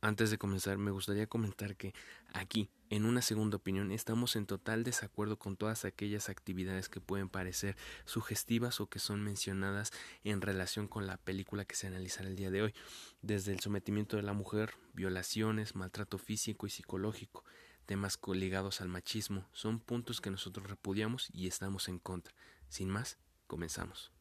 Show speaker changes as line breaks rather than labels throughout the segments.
Antes de comenzar, me gustaría comentar que aquí, en una segunda opinión, estamos en total desacuerdo con todas aquellas actividades que pueden parecer sugestivas o que son mencionadas en relación con la película que se analizará el día de hoy, desde el sometimiento de la mujer, violaciones, maltrato físico y psicológico, temas ligados al machismo, son puntos que nosotros repudiamos y estamos en contra. Sin más, comenzamos.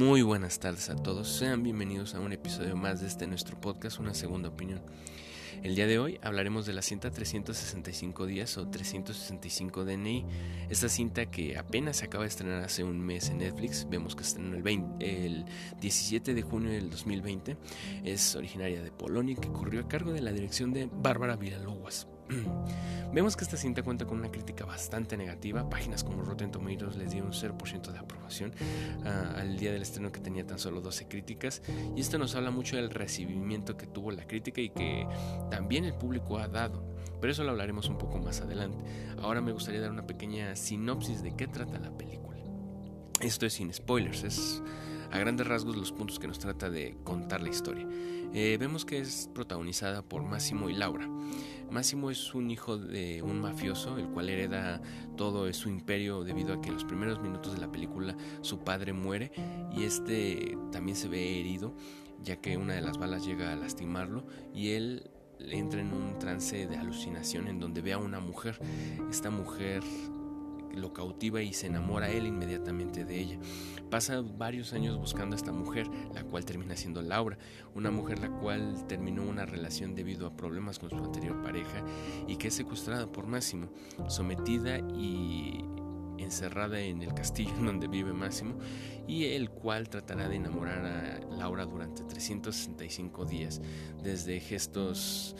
Muy buenas tardes a todos, sean bienvenidos a un episodio más de este nuestro podcast, Una Segunda Opinión. El día de hoy hablaremos de la cinta 365 días o 365 DNI, esta cinta que apenas se acaba de estrenar hace un mes en Netflix, vemos que estrenó el, el 17 de junio del 2020, es originaria de Polonia y que corrió a cargo de la dirección de Bárbara Villalobos. Vemos que esta cinta cuenta con una crítica bastante negativa. Páginas como Rotten Tomatoes les dio un 0% de aprobación ah, al día del estreno que tenía tan solo 12 críticas. Y esto nos habla mucho del recibimiento que tuvo la crítica y que también el público ha dado. Pero eso lo hablaremos un poco más adelante. Ahora me gustaría dar una pequeña sinopsis de qué trata la película. Esto es sin spoilers, es a grandes rasgos los puntos que nos trata de contar la historia. Eh, vemos que es protagonizada por Máximo y Laura. Máximo es un hijo de un mafioso, el cual hereda todo su imperio debido a que en los primeros minutos de la película su padre muere y este también se ve herido, ya que una de las balas llega a lastimarlo y él entra en un trance de alucinación en donde ve a una mujer. Esta mujer lo cautiva y se enamora él inmediatamente de ella. Pasa varios años buscando a esta mujer, la cual termina siendo Laura, una mujer la cual terminó una relación debido a problemas con su anterior pareja y que es secuestrada por Máximo, sometida y encerrada en el castillo donde vive Máximo y el cual tratará de enamorar a Laura durante 365 días, desde gestos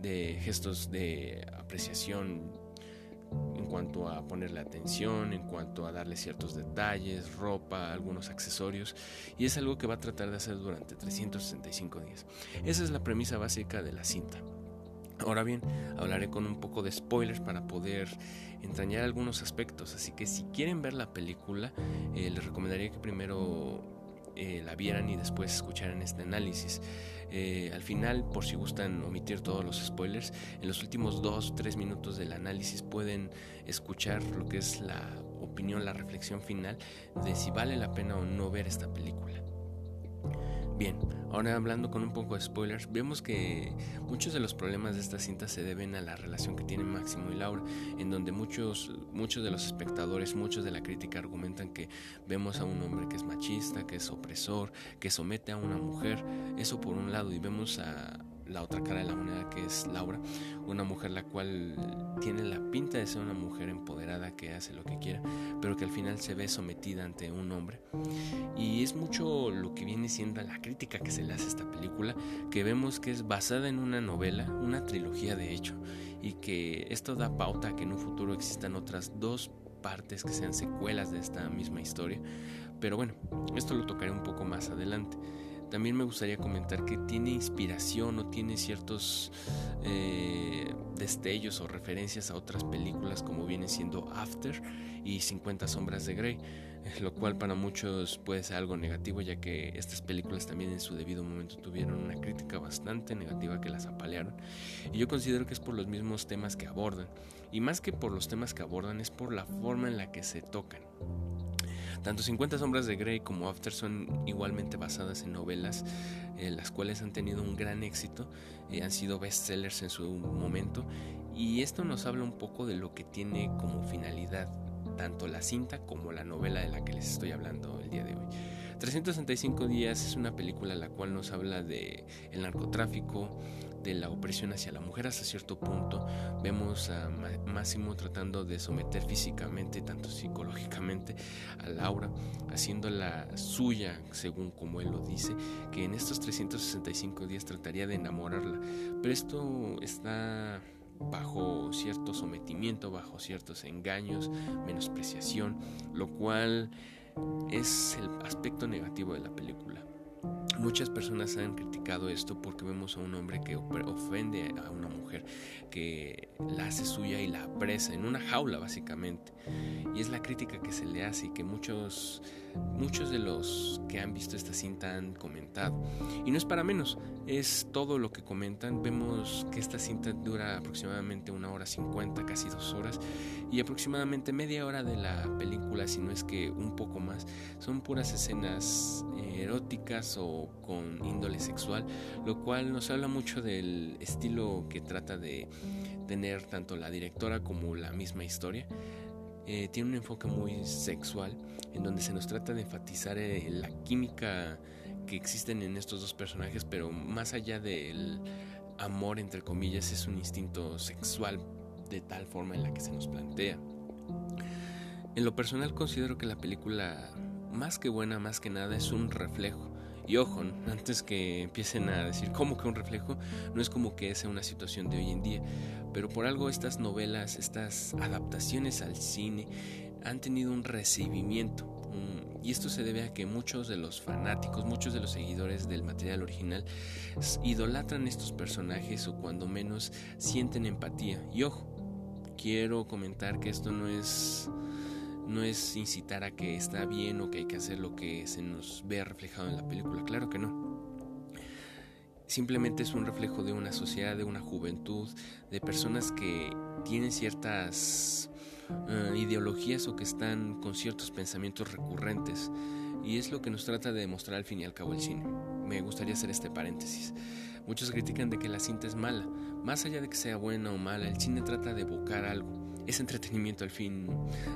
de gestos de apreciación cuanto a ponerle atención, en cuanto a darle ciertos detalles, ropa, algunos accesorios, y es algo que va a tratar de hacer durante 365 días. Esa es la premisa básica de la cinta. Ahora bien, hablaré con un poco de spoilers para poder entrañar algunos aspectos, así que si quieren ver la película, eh, les recomendaría que primero eh, la vieran y después escucharan este análisis. Eh, al final, por si gustan omitir todos los spoilers, en los últimos dos o tres minutos del análisis pueden escuchar lo que es la opinión, la reflexión final de si vale la pena o no ver esta película. Bien, ahora hablando con un poco de spoilers, vemos que muchos de los problemas de esta cinta se deben a la relación que tienen Máximo y Laura, en donde muchos, muchos de los espectadores, muchos de la crítica argumentan que vemos a un hombre que es machista, que es opresor, que somete a una mujer, eso por un lado, y vemos a, la otra cara de la moneda que es Laura, una mujer la cual tiene la pinta de ser una mujer empoderada que hace lo que quiera, pero que al final se ve sometida ante un hombre. Y es mucho lo que viene siendo la crítica que se le hace a esta película, que vemos que es basada en una novela, una trilogía de hecho, y que esto da pauta a que en un futuro existan otras dos partes que sean secuelas de esta misma historia. Pero bueno, esto lo tocaré un poco más adelante. También me gustaría comentar que tiene inspiración o tiene ciertos eh, destellos o referencias a otras películas como viene siendo After y 50 sombras de Grey, lo cual para muchos puede ser algo negativo ya que estas películas también en su debido momento tuvieron una crítica bastante negativa que las apalearon y yo considero que es por los mismos temas que abordan y más que por los temas que abordan es por la forma en la que se tocan. Tanto 50 sombras de Grey como After son igualmente basadas en novelas, eh, las cuales han tenido un gran éxito, eh, han sido bestsellers en su momento, y esto nos habla un poco de lo que tiene como finalidad tanto la cinta como la novela de la que les estoy hablando el día de hoy. 365 días es una película la cual nos habla de el narcotráfico, de la opresión hacia la mujer hasta cierto punto. Vemos a Máximo tratando de someter físicamente, tanto psicológicamente, a Laura, haciéndola suya, según como él lo dice, que en estos 365 días trataría de enamorarla. Pero esto está bajo cierto sometimiento, bajo ciertos engaños, menospreciación, lo cual es el aspecto negativo de la película. Muchas personas han criticado esto porque vemos a un hombre que ofende a una mujer, que la hace suya y la apresa en una jaula básicamente. Y es la crítica que se le hace y que muchos, muchos de los que han visto esta cinta han comentado. Y no es para menos, es todo lo que comentan. Vemos que esta cinta dura aproximadamente una hora cincuenta, casi dos horas, y aproximadamente media hora de la película, si no es que un poco más, son puras escenas eróticas o con índole sexual, lo cual nos habla mucho del estilo que trata de tener tanto la directora como la misma historia. Eh, tiene un enfoque muy sexual en donde se nos trata de enfatizar eh, la química que existen en estos dos personajes, pero más allá del amor, entre comillas, es un instinto sexual de tal forma en la que se nos plantea. En lo personal considero que la película, más que buena, más que nada, es un reflejo y ojo, antes que empiecen a decir cómo que un reflejo, no es como que sea una situación de hoy en día, pero por algo estas novelas, estas adaptaciones al cine han tenido un recibimiento. Y esto se debe a que muchos de los fanáticos, muchos de los seguidores del material original idolatran estos personajes o cuando menos sienten empatía. Y ojo, quiero comentar que esto no es no es incitar a que está bien o que hay que hacer lo que se nos ve reflejado en la película, claro que no. Simplemente es un reflejo de una sociedad, de una juventud, de personas que tienen ciertas eh, ideologías o que están con ciertos pensamientos recurrentes. Y es lo que nos trata de demostrar al fin y al cabo el cine. Me gustaría hacer este paréntesis. Muchos critican de que la cinta es mala. Más allá de que sea buena o mala, el cine trata de evocar algo es entretenimiento al fin,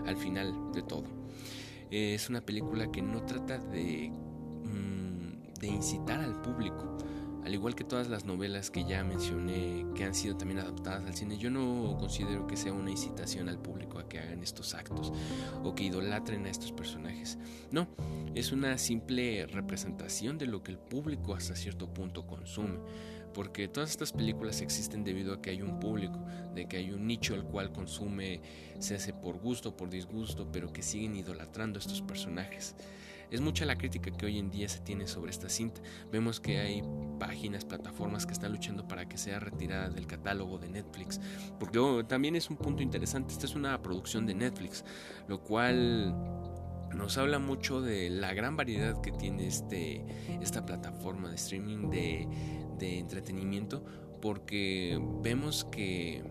al final de todo. Es una película que no trata de, mm, de incitar al público. Al igual que todas las novelas que ya mencioné que han sido también adaptadas al cine, yo no considero que sea una incitación al público a que hagan estos actos o que idolatren a estos personajes. No, es una simple representación de lo que el público hasta cierto punto consume porque todas estas películas existen debido a que hay un público, de que hay un nicho al cual consume, se hace por gusto, por disgusto, pero que siguen idolatrando a estos personajes. Es mucha la crítica que hoy en día se tiene sobre esta cinta. Vemos que hay páginas, plataformas que están luchando para que sea retirada del catálogo de Netflix. Porque oh, también es un punto interesante. Esta es una producción de Netflix, lo cual nos habla mucho de la gran variedad que tiene este, esta plataforma de streaming de, de entretenimiento porque vemos que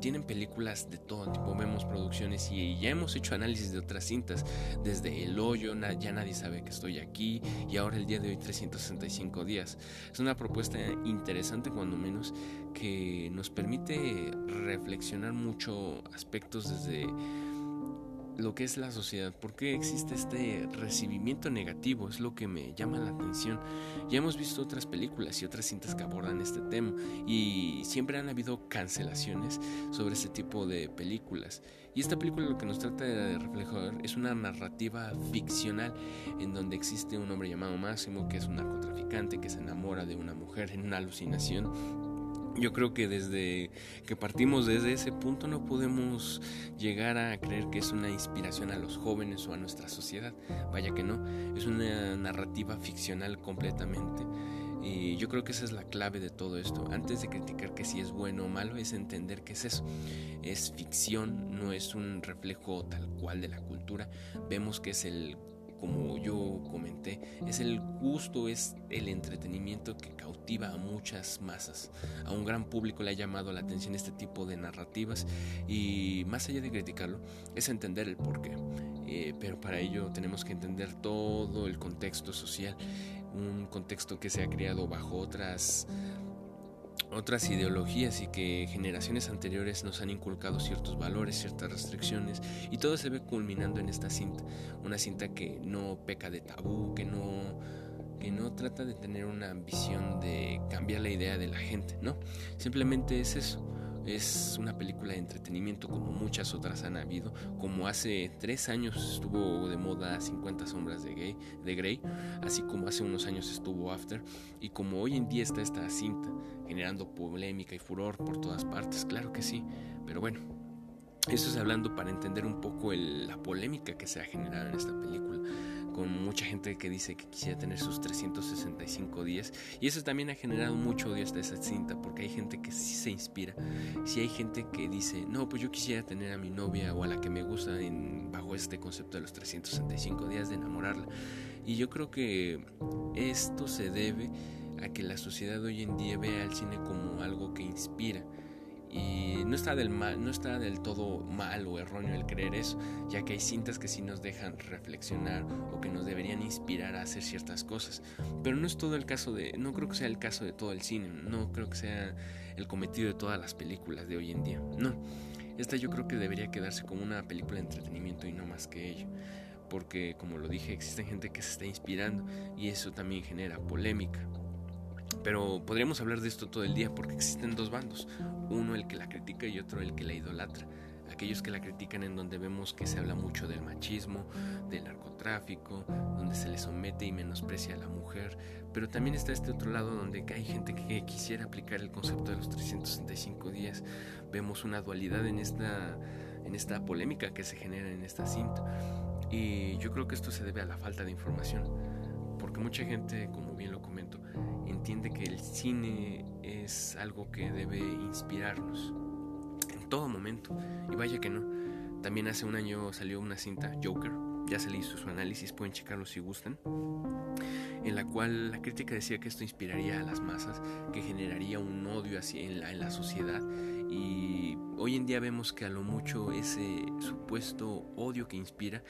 tienen películas de todo tipo, vemos producciones y ya hemos hecho análisis de otras cintas, desde El Hoyo, ya nadie sabe que estoy aquí y ahora el día de hoy 365 días. Es una propuesta interesante cuando menos que nos permite reflexionar mucho aspectos desde lo que es la sociedad, por qué existe este recibimiento negativo, es lo que me llama la atención. Ya hemos visto otras películas y otras cintas que abordan este tema y siempre han habido cancelaciones sobre este tipo de películas. Y esta película lo que nos trata de reflejar es una narrativa ficcional en donde existe un hombre llamado Máximo que es un narcotraficante que se enamora de una mujer en una alucinación yo creo que desde que partimos desde ese punto no podemos llegar a creer que es una inspiración a los jóvenes o a nuestra sociedad. Vaya que no, es una narrativa ficcional completamente. Y yo creo que esa es la clave de todo esto. Antes de criticar que si es bueno o malo, es entender que es eso. Es ficción, no es un reflejo tal cual de la cultura. Vemos que es el como yo es el gusto, es el entretenimiento que cautiva a muchas masas. A un gran público le ha llamado la atención este tipo de narrativas y más allá de criticarlo, es entender el porqué. Eh, pero para ello tenemos que entender todo el contexto social, un contexto que se ha creado bajo otras otras ideologías y que generaciones anteriores nos han inculcado ciertos valores, ciertas restricciones y todo se ve culminando en esta cinta, una cinta que no peca de tabú, que no que no trata de tener una ambición de cambiar la idea de la gente, ¿no? Simplemente es eso es una película de entretenimiento como muchas otras han habido, como hace tres años estuvo de moda 50 sombras de, gay, de Grey, así como hace unos años estuvo After, y como hoy en día está esta cinta generando polémica y furor por todas partes, claro que sí, pero bueno, eso es hablando para entender un poco la polémica que se ha generado en esta película con mucha gente que dice que quisiera tener sus 365 días y eso también ha generado mucho odio hasta esa cinta porque hay gente que sí se inspira, si hay gente que dice, no, pues yo quisiera tener a mi novia o a la que me gusta en, bajo este concepto de los 365 días de enamorarla Y yo creo que esto se debe a que la sociedad hoy en día ve al cine como algo que inspira. Y no está, del mal, no está del todo mal o erróneo el creer eso, ya que hay cintas que sí nos dejan reflexionar o que nos deberían inspirar a hacer ciertas cosas. Pero no es todo el caso de, no creo que sea el caso de todo el cine, no creo que sea el cometido de todas las películas de hoy en día. No, esta yo creo que debería quedarse como una película de entretenimiento y no más que ello. Porque como lo dije, existe gente que se está inspirando y eso también genera polémica. Pero podríamos hablar de esto todo el día porque existen dos bandos, uno el que la critica y otro el que la idolatra. Aquellos que la critican en donde vemos que se habla mucho del machismo, del narcotráfico, donde se le somete y menosprecia a la mujer, pero también está este otro lado donde hay gente que quisiera aplicar el concepto de los 365 días. Vemos una dualidad en esta, en esta polémica que se genera en esta cinta. Y yo creo que esto se debe a la falta de información, porque mucha gente, como bien lo entiende que el cine es algo que debe inspirarnos en todo momento. Y vaya que no. También hace un año salió una cinta, Joker, ya se le hizo su análisis, pueden checarlo si gustan, en la cual la crítica decía que esto inspiraría a las masas, que generaría un odio así en la, en la sociedad y hoy en día vemos que a lo mucho ese supuesto odio que inspira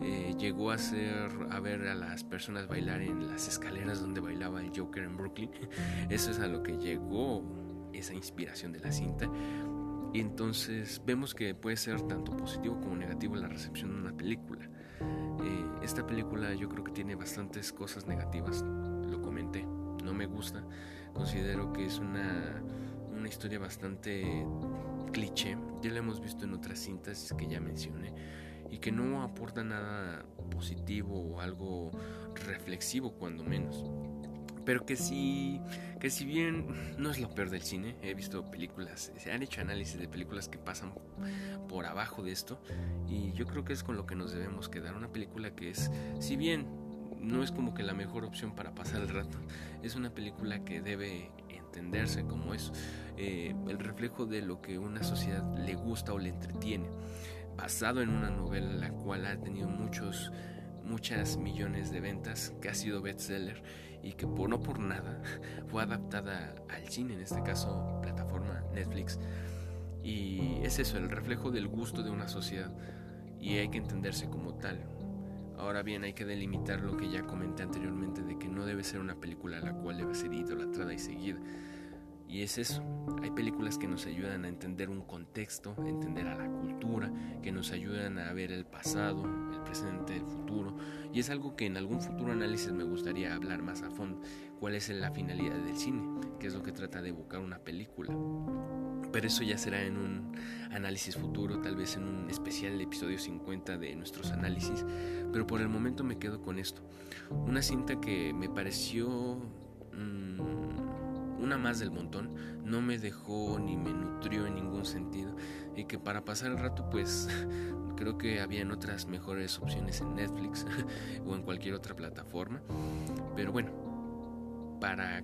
eh, llegó a ser a ver a las personas bailar en las escaleras donde bailaba el Joker en Brooklyn. Eso es a lo que llegó esa inspiración de la cinta. Y entonces vemos que puede ser tanto positivo como negativo la recepción de una película. Eh, esta película yo creo que tiene bastantes cosas negativas, lo comenté, no me gusta, considero que es una una historia bastante cliché, ya la hemos visto en otras cintas que ya mencioné, y que no aporta nada positivo o algo reflexivo cuando menos. Pero que sí, que si bien no es lo peor del cine, he visto películas, se han hecho análisis de películas que pasan por abajo de esto y yo creo que es con lo que nos debemos quedar. Una película que es, si bien no es como que la mejor opción para pasar el rato, es una película que debe entenderse como es eh, el reflejo de lo que una sociedad le gusta o le entretiene, basado en una novela la cual ha tenido muchos muchas millones de ventas, que ha sido bestseller y que por no por nada fue adaptada al cine, en este caso plataforma Netflix. Y es eso, el reflejo del gusto de una sociedad y hay que entenderse como tal. Ahora bien, hay que delimitar lo que ya comenté anteriormente de que no debe ser una película a la cual debe ser idolatrada y seguida. Y es eso, hay películas que nos ayudan a entender un contexto, a entender a la cultura, que nos ayudan a ver el pasado, el presente, el futuro. Y es algo que en algún futuro análisis me gustaría hablar más a fondo, cuál es la finalidad del cine, qué es lo que trata de evocar una película. Pero eso ya será en un análisis futuro, tal vez en un especial episodio 50 de nuestros análisis. Pero por el momento me quedo con esto. Una cinta que me pareció mm, una más del montón, no me dejó ni me nutrió en ningún sentido. Y que para pasar el rato pues creo que habían otras mejores opciones en Netflix o en cualquier otra plataforma. Pero bueno, para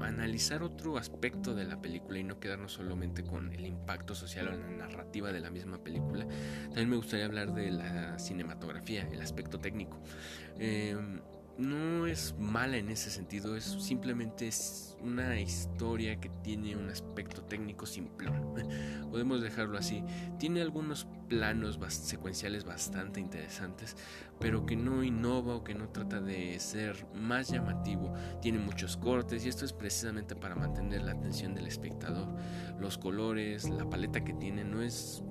analizar otro aspecto de la película y no quedarnos solamente con el impacto social o la narrativa de la misma película, también me gustaría hablar de la cinematografía, el aspecto técnico. Em, no es mala en ese sentido, es simplemente es una historia que tiene un aspecto técnico simple. Podemos dejarlo así. Tiene algunos planos secuenciales bastante interesantes, pero que no innova o que no trata de ser más llamativo. Tiene muchos cortes y esto es precisamente para mantener la atención del espectador. Los colores, la paleta que tiene no es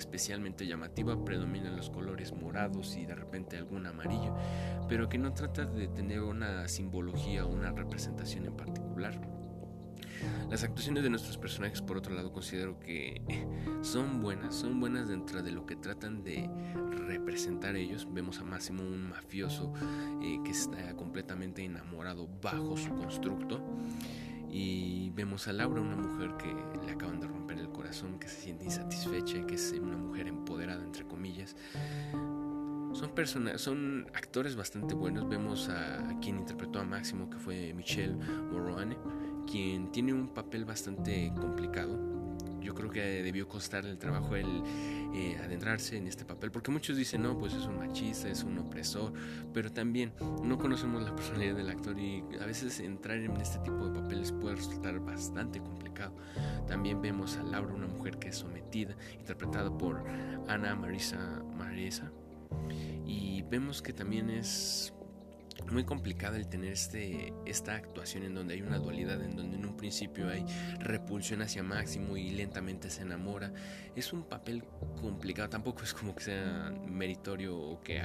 especialmente llamativa, predominan los colores morados y de repente algún amarillo, pero que no trata de tener una simbología o una representación en particular. Las actuaciones de nuestros personajes, por otro lado, considero que son buenas, son buenas dentro de lo que tratan de representar ellos. Vemos a Máximo, un mafioso eh, que está completamente enamorado bajo su constructo. Y vemos a Laura, una mujer que le acaban de romper el corazón, que se siente insatisfecha, que es una mujer empoderada, entre comillas. Son, personas, son actores bastante buenos. Vemos a, quien interpretó a Máximo, que fue Michelle Morroane, quien tiene un papel bastante complicado, yo creo que debió costar el trabajo el eh, adentrarse en este papel, porque muchos dicen, no, pues es un machista, es un opresor, pero también no conocemos la personalidad del actor y a veces entrar en este tipo de papeles puede resultar bastante complicado. También vemos a Laura, una mujer que es sometida, interpretada por Ana Marisa Marisa, y vemos que también es muy complicado el tener este, esta actuación en donde hay una dualidad, en donde en un principio hay repulsión hacia Máximo y lentamente se enamora. Es un papel complicado, tampoco es como que sea meritorio o que,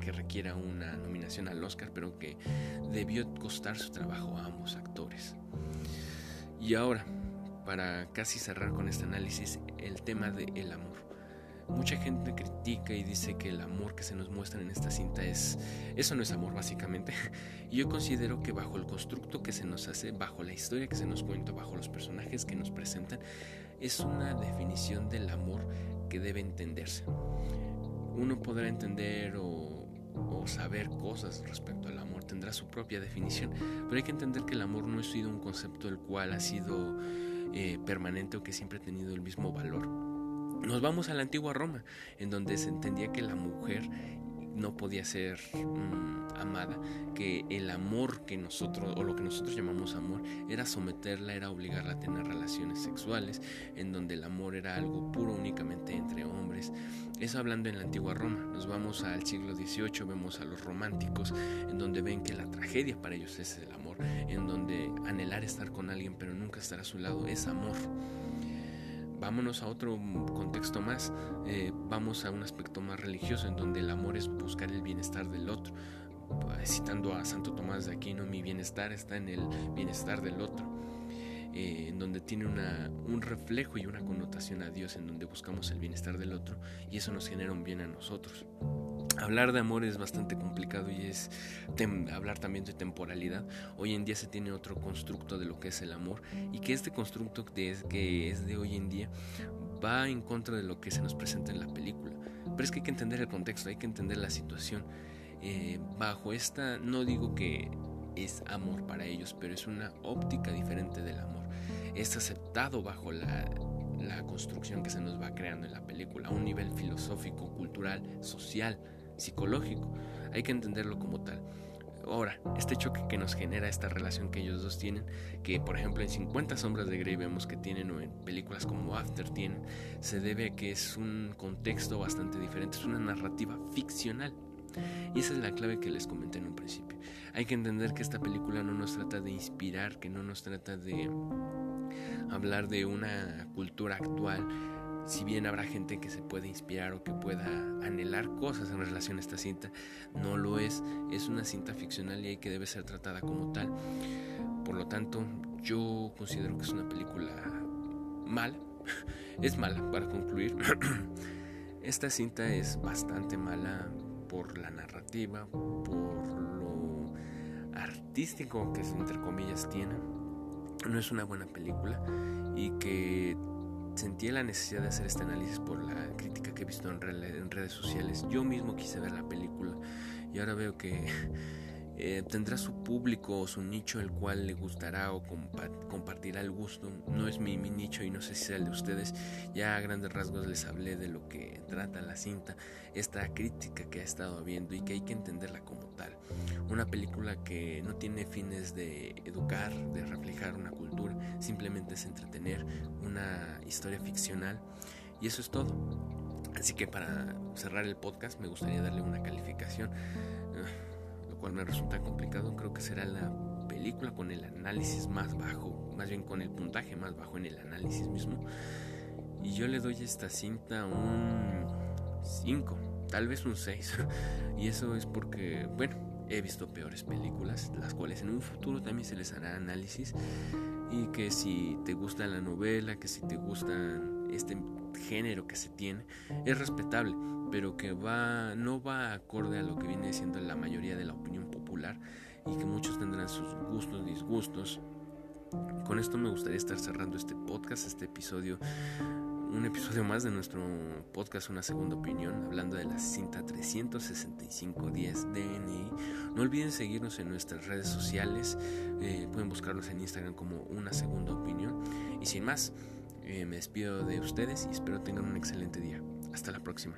que requiera una nominación al Oscar, pero que debió costar su trabajo a ambos actores. Y ahora, para casi cerrar con este análisis, el tema del el amor. Mucha gente critica y dice que el amor que se nos muestra en esta cinta es eso no es amor básicamente. Y yo considero que bajo el constructo que se nos hace, bajo la historia que se nos cuenta, bajo los personajes que nos presentan, es una definición del amor que debe entenderse. Uno podrá entender o, saber cosas respecto al amor, tendrá su propia definición, pero hay que entender que el amor no ha sido un concepto el cual ha sido eh, permanente o que siempre ha tenido el mismo valor nos vamos a la antigua Roma, en donde se entendía que la mujer no podía ser mm, amada, que el amor que nosotros, o lo que nosotros llamamos amor, era someterla, era obligarla a tener relaciones sexuales, en donde el amor era algo puro únicamente entre hombres. Eso hablando en la antigua Roma. Nos vamos al siglo XVIII, vemos a los románticos, en donde ven que la tragedia para ellos es el amor, en donde anhelar estar con alguien pero nunca estar a su lado es amor vámonos a otro contexto más, eh, vamos a un aspecto más religioso en donde el amor es buscar el bienestar del otro. Pues, citando a Santo Tomás de Aquino, mi bienestar está en el bienestar del otro, eh, en donde tiene una, un reflejo y una connotación a Dios, en donde buscamos el bienestar del otro y eso nos genera un bien a nosotros. Hablar de amor es bastante complicado y es hablar también de temporalidad. Hoy en día se tiene otro constructo de lo que es el amor y que este constructo que es de hoy en día va en contra de lo que se nos presenta en la película. Pero es que hay que entender el contexto, hay que entender la situación. Eh, bajo esta, no digo que es amor para ellos, pero es una óptica diferente del amor. Es aceptado bajo la, la construcción que se nos va creando en la película, a un nivel filosófico, cultural, social psicológico. Hay que entenderlo como tal. Ahora, este choque que nos genera esta relación que ellos dos tienen, que por ejemplo en 50 sombras de Grey vemos que tienen o en películas como After tienen, se debe a que es un contexto bastante diferente, es una narrativa ficcional. Y esa es la clave que les comenté en un principio. Hay que entender que esta película no nos trata de inspirar, que no nos trata de hablar de una cultura actual, si bien habrá gente que se puede inspirar o que pueda anhelar cosas en relación a esta cinta, no lo es. Es una cinta ficcional y que debe ser tratada como tal. Por lo tanto, yo considero que es una película mala. Es mala, para concluir. Esta cinta es bastante mala por la narrativa, por lo artístico que entre comillas tiene. No es una buena película y que sentí la necesidad de hacer este análisis por la crítica que he visto en, redes sociales. Yo mismo quise ver la película y ahora veo que eh, tendrá su público o su nicho el cual le gustará o compartirá el gusto. No es mi, mi, nicho y no sé si sea el de ustedes. Ya a grandes rasgos les hablé de lo que trata la cinta, esta crítica que ha estado habiendo y que hay que entenderla como tal. Una película que no tiene fines de educar, de reflejar una cultura, simplemente es entretener, una historia ficcional y eso es todo. Así que para cerrar el podcast me gustaría darle una calificación cual me resulta complicado, creo que será la película con el análisis más bajo, más bien con el puntaje más bajo en el análisis mismo. Y yo le doy a esta cinta un 5, tal vez un 6. y eso es porque, bueno, he visto peores películas, las cuales en un futuro también se les hará análisis. Y que si te gusta la novela, que si te gusta este género que se tiene, es respetable pero que va no va acorde a lo que viene siendo la mayoría de la opinión popular y que muchos tendrán sus gustos, disgustos. Con esto me gustaría estar cerrando este podcast, este episodio, un episodio más de nuestro podcast Una Segunda Opinión, hablando de la cinta 365 días DNI. No olviden seguirnos en nuestras redes sociales, eh, pueden buscarlos en Instagram como Una Segunda Opinión. Y sin más, Eh, me despido de ustedes y espero tengan un excelente día. Hasta la próxima.